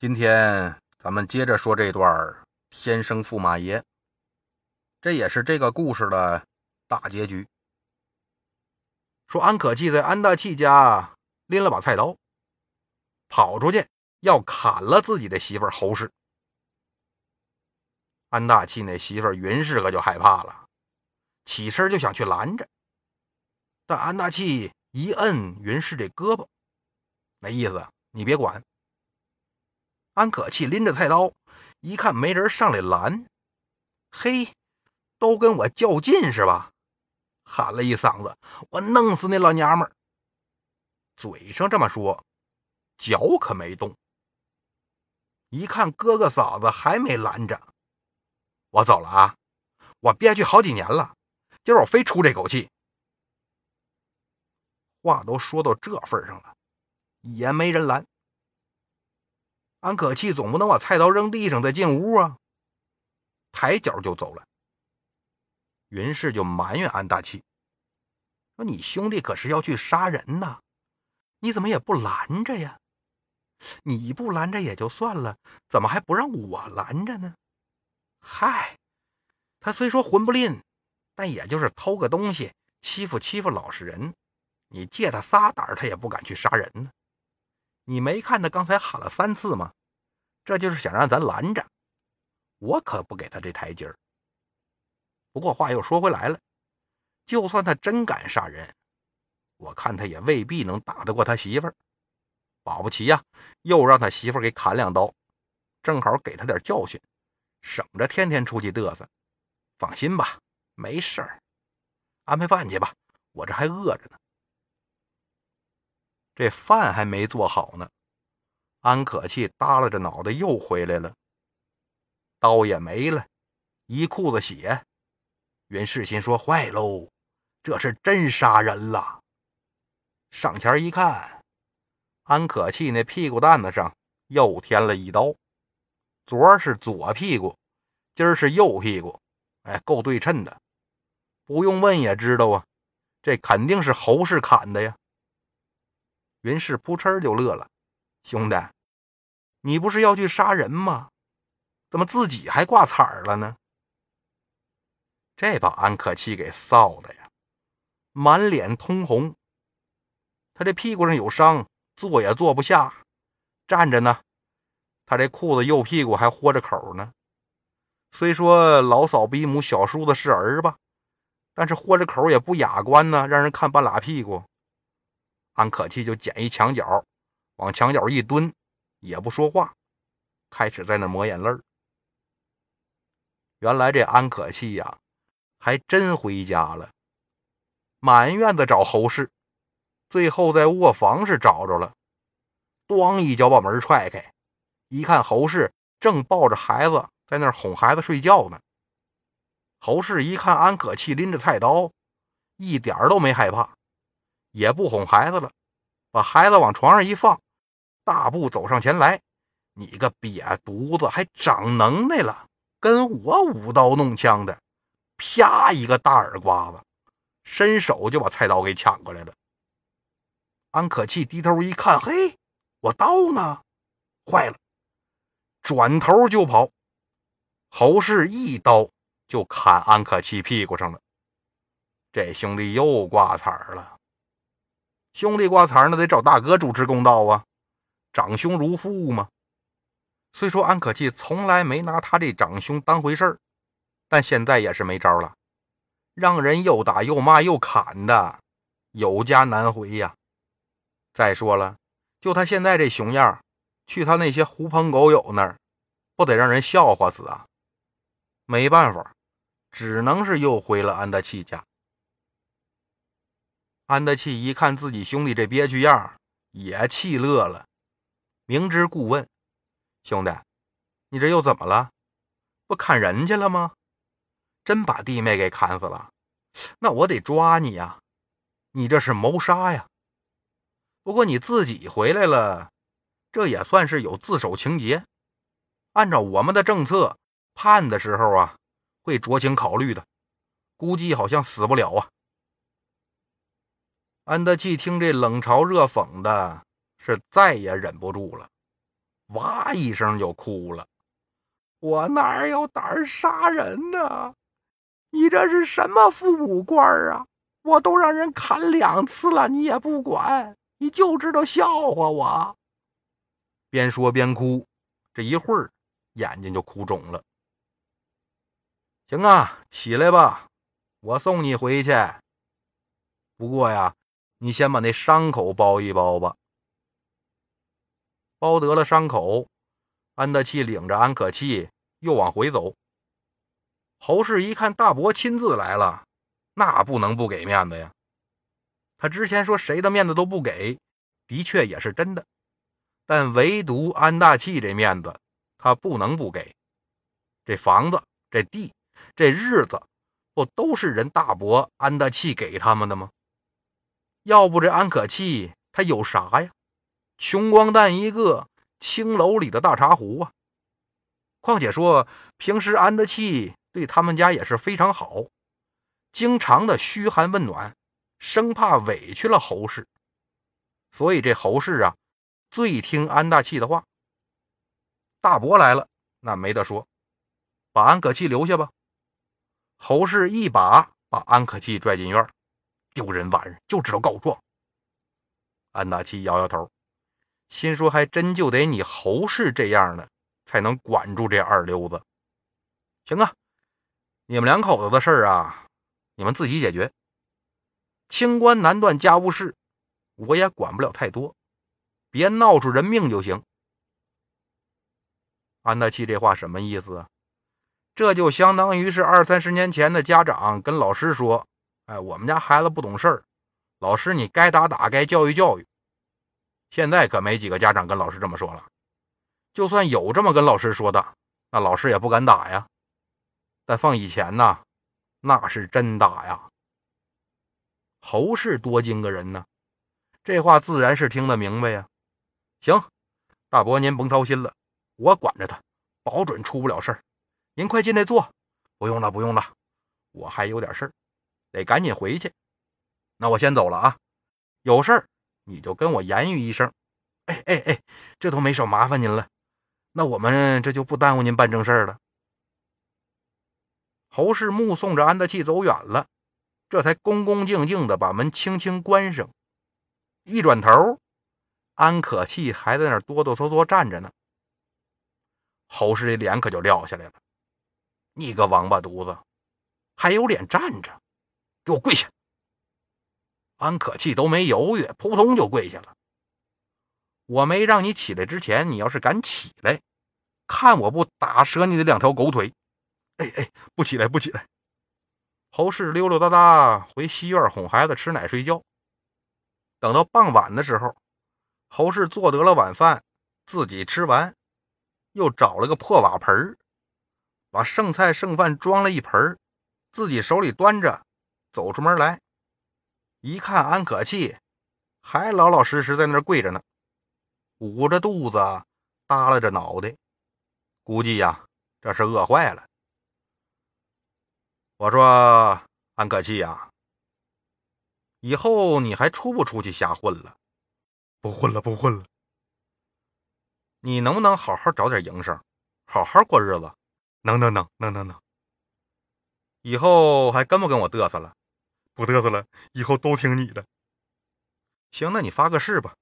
今天咱们接着说这段天生驸马爷，这也是这个故事的大结局。说安可气在安大器家拎了把菜刀，跑出去要砍了自己的媳妇侯氏。安大器那媳妇云氏可就害怕了，起身就想去拦着，但安大器一摁云氏这胳膊，那意思你别管。安可气拎着菜刀，一看没人上来拦，嘿，都跟我较劲是吧？喊了一嗓子：“我弄死那老娘们儿！”嘴上这么说，脚可没动。一看哥哥嫂子还没拦着，我走了啊！我憋屈好几年了，今儿我非出这口气。话都说到这份上了，也没人拦。安可气总不能把菜刀扔地上再进屋啊！抬脚就走了。云氏就埋怨安大器说：“你兄弟可是要去杀人呐，你怎么也不拦着呀？你不拦着也就算了，怎么还不让我拦着呢？”嗨，他虽说混不吝，但也就是偷个东西，欺负欺负老实人。你借他仨胆他也不敢去杀人呢。你没看他刚才喊了三次吗？这就是想让咱拦着，我可不给他这台阶儿。不过话又说回来了，就算他真敢杀人，我看他也未必能打得过他媳妇儿。保不齐呀，又让他媳妇儿给砍两刀，正好给他点教训，省着天天出去嘚瑟。放心吧，没事儿。安排饭去吧，我这还饿着呢。这饭还没做好呢，安可气耷拉着脑袋又回来了，刀也没了，一裤子血。袁世新说：“坏喽，这是真杀人了。”上前一看，安可气那屁股蛋子上又添了一刀，昨儿是左屁股，今儿是右屁股，哎，够对称的。不用问也知道啊，这肯定是侯氏砍的呀。云氏扑哧就乐了：“兄弟，你不是要去杀人吗？怎么自己还挂彩儿了呢？”这把安可气给臊的呀，满脸通红。他这屁股上有伤，坐也坐不下，站着呢。他这裤子右屁股还豁着口呢。虽说老嫂比母，小叔子是儿吧，但是豁着口也不雅观呢，让人看半拉屁股。安可气就捡一墙角，往墙角一蹲，也不说话，开始在那抹眼泪原来这安可气呀，还真回家了，满院子找侯氏，最后在卧房是找着了，咣一脚把门踹开，一看侯氏正抱着孩子在那哄孩子睡觉呢。侯氏一看安可气拎着菜刀，一点都没害怕。也不哄孩子了，把孩子往床上一放，大步走上前来：“你个瘪犊子，还长能耐了，跟我舞刀弄枪的！”啪一个大耳刮子，伸手就把菜刀给抢过来了。安可气低头一看，嘿，我刀呢？坏了！转头就跑。侯氏一刀就砍安可气屁股上了，这兄弟又挂彩了。兄弟挂彩那得找大哥主持公道啊，长兄如父嘛。虽说安可气从来没拿他这长兄当回事儿，但现在也是没招了，让人又打又骂又砍的，有家难回呀。再说了，就他现在这熊样，去他那些狐朋狗友那儿，不得让人笑话死啊？没办法，只能是又回了安德气家。安德器一看自己兄弟这憋屈样，也气乐了，明知故问：“兄弟，你这又怎么了？不砍人去了吗？真把弟妹给砍死了？那我得抓你呀！你这是谋杀呀！不过你自己回来了，这也算是有自首情节。按照我们的政策，判的时候啊，会酌情考虑的。估计好像死不了啊。”安德气听这冷嘲热讽的，是再也忍不住了，哇一声就哭了。我哪有胆儿杀人呢？你这是什么父母官啊？我都让人砍两次了，你也不管，你就知道笑话我。边说边哭，这一会儿眼睛就哭肿了。行啊，起来吧，我送你回去。不过呀，你先把那伤口包一包吧。包得了伤口，安德器领着安可气又往回走。侯氏一看大伯亲自来了，那不能不给面子呀。他之前说谁的面子都不给，的确也是真的，但唯独安大器这面子，他不能不给。这房子、这地、这日子，不都是人大伯安大器给他们的吗？要不这安可气他有啥呀？穷光蛋一个，青楼里的大茶壶啊！况且说平时安德器对他们家也是非常好，经常的嘘寒问暖，生怕委屈了侯氏，所以这侯氏啊最听安大器的话。大伯来了，那没得说，把安可气留下吧。侯氏一把把安可气拽进院，丢人玩意就知道告状。安大器摇摇头。心说：“还真就得你侯氏这样的，才能管住这二流子。行啊，你们两口子的事儿啊，你们自己解决。清官难断家务事，我也管不了太多，别闹出人命就行。”安大器这话什么意思啊？这就相当于是二三十年前的家长跟老师说：“哎，我们家孩子不懂事儿，老师你该打打，该教育教育。”现在可没几个家长跟老师这么说了，就算有这么跟老师说的，那老师也不敢打呀。但放以前呢，那是真打呀。侯氏多精个人呢，这话自然是听得明白呀。行，大伯您甭操心了，我管着他，保准出不了事儿。您快进来坐。不用了，不用了，我还有点事儿，得赶紧回去。那我先走了啊，有事儿。你就跟我言语一声，哎哎哎，这都没少麻烦您了。那我们这就不耽误您办正事了。侯氏目送着安德器走远了，这才恭恭敬敬的把门轻轻关上。一转头，安可气还在那儿哆哆嗦嗦站着呢。侯氏的脸可就撂下来了：“你个王八犊子，还有脸站着？给我跪下！”安可气都没犹豫，扑通就跪下了。我没让你起来之前，你要是敢起来，看我不打折你的两条狗腿！哎哎，不起来，不起来！侯氏溜溜达达回西院哄孩子吃奶睡觉。等到傍晚的时候，侯氏做得了晚饭，自己吃完，又找了个破瓦盆把剩菜剩饭装了一盆自己手里端着，走出门来。一看安可气，还老老实实在那儿跪着呢，捂着肚子，耷拉着脑袋，估计呀，这是饿坏了。我说安可气呀，以后你还出不出去瞎混了？不混了，不混了。你能不能好好找点营生，好好过日子？能能能能能能。以后还跟不跟我嘚瑟了？不嘚瑟了，以后都听你的。行，那你发个誓吧。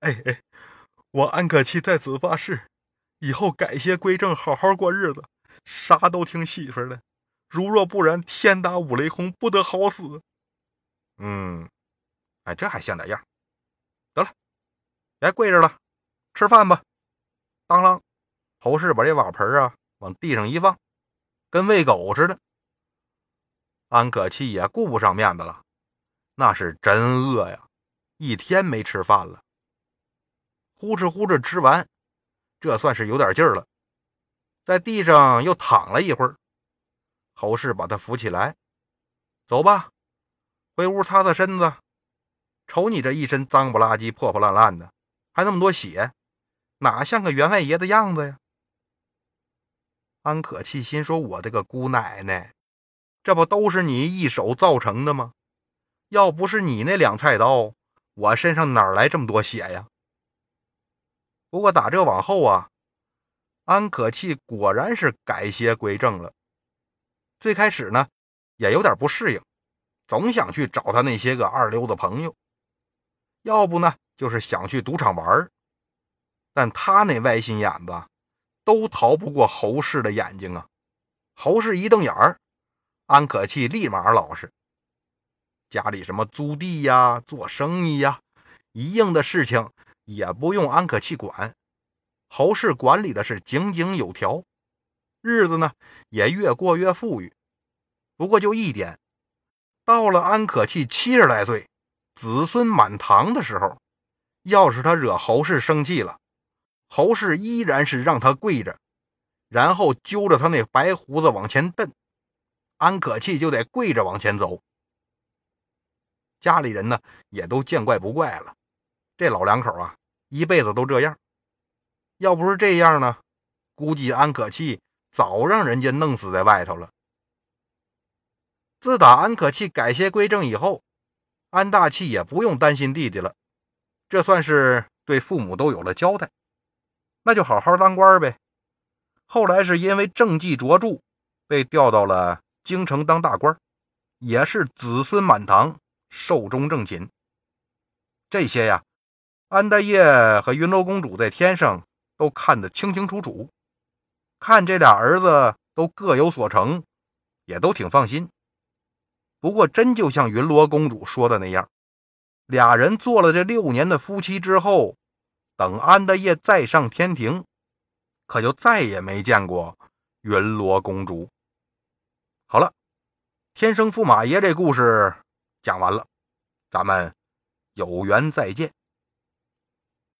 哎哎，我安可气在此发誓，以后改邪归正，好好过日子，啥都听媳妇的。如若不然，天打五雷轰，不得好死。嗯，哎，这还像点样。得了，别跪着了，吃饭吧。当啷，侯氏把这瓦盆啊往地上一放，跟喂狗似的。安可气也顾不上面子了，那是真饿呀，一天没吃饭了。呼哧呼哧吃完，这算是有点劲儿了，在地上又躺了一会儿。侯氏把他扶起来，走吧，回屋擦擦身子。瞅你这一身脏不拉几、破破烂烂的，还那么多血，哪像个员外爷的样子呀？安可气心说：“我这个姑奶奶。”这不都是你一手造成的吗？要不是你那两菜刀，我身上哪来这么多血呀？不过打这往后啊，安可气果然是改邪归正了。最开始呢，也有点不适应，总想去找他那些个二流的朋友，要不呢就是想去赌场玩但他那歪心眼子都逃不过侯氏的眼睛啊！侯氏一瞪眼儿，安可气立马老实。家里什么租地呀、做生意呀，一应的事情也不用安可气管，侯氏管理的是井井有条，日子呢也越过越富裕。不过就一点，到了安可气七十来岁、子孙满堂的时候，要是他惹侯氏生气了，侯氏依然是让他跪着，然后揪着他那白胡子往前蹬，安可气就得跪着往前走。家里人呢也都见怪不怪了，这老两口啊一辈子都这样。要不是这样呢，估计安可气早让人家弄死在外头了。自打安可气改邪归正以后，安大气也不用担心弟弟了，这算是对父母都有了交代。那就好好当官呗。后来是因为政绩卓著，被调到了京城当大官，也是子孙满堂。寿终正寝，这些呀，安大业和云罗公主在天上都看得清清楚楚，看这俩儿子都各有所成，也都挺放心。不过，真就像云罗公主说的那样，俩人做了这六年的夫妻之后，等安大业再上天庭，可就再也没见过云罗公主。好了，天生驸马爷这故事。讲完了，咱们有缘再见。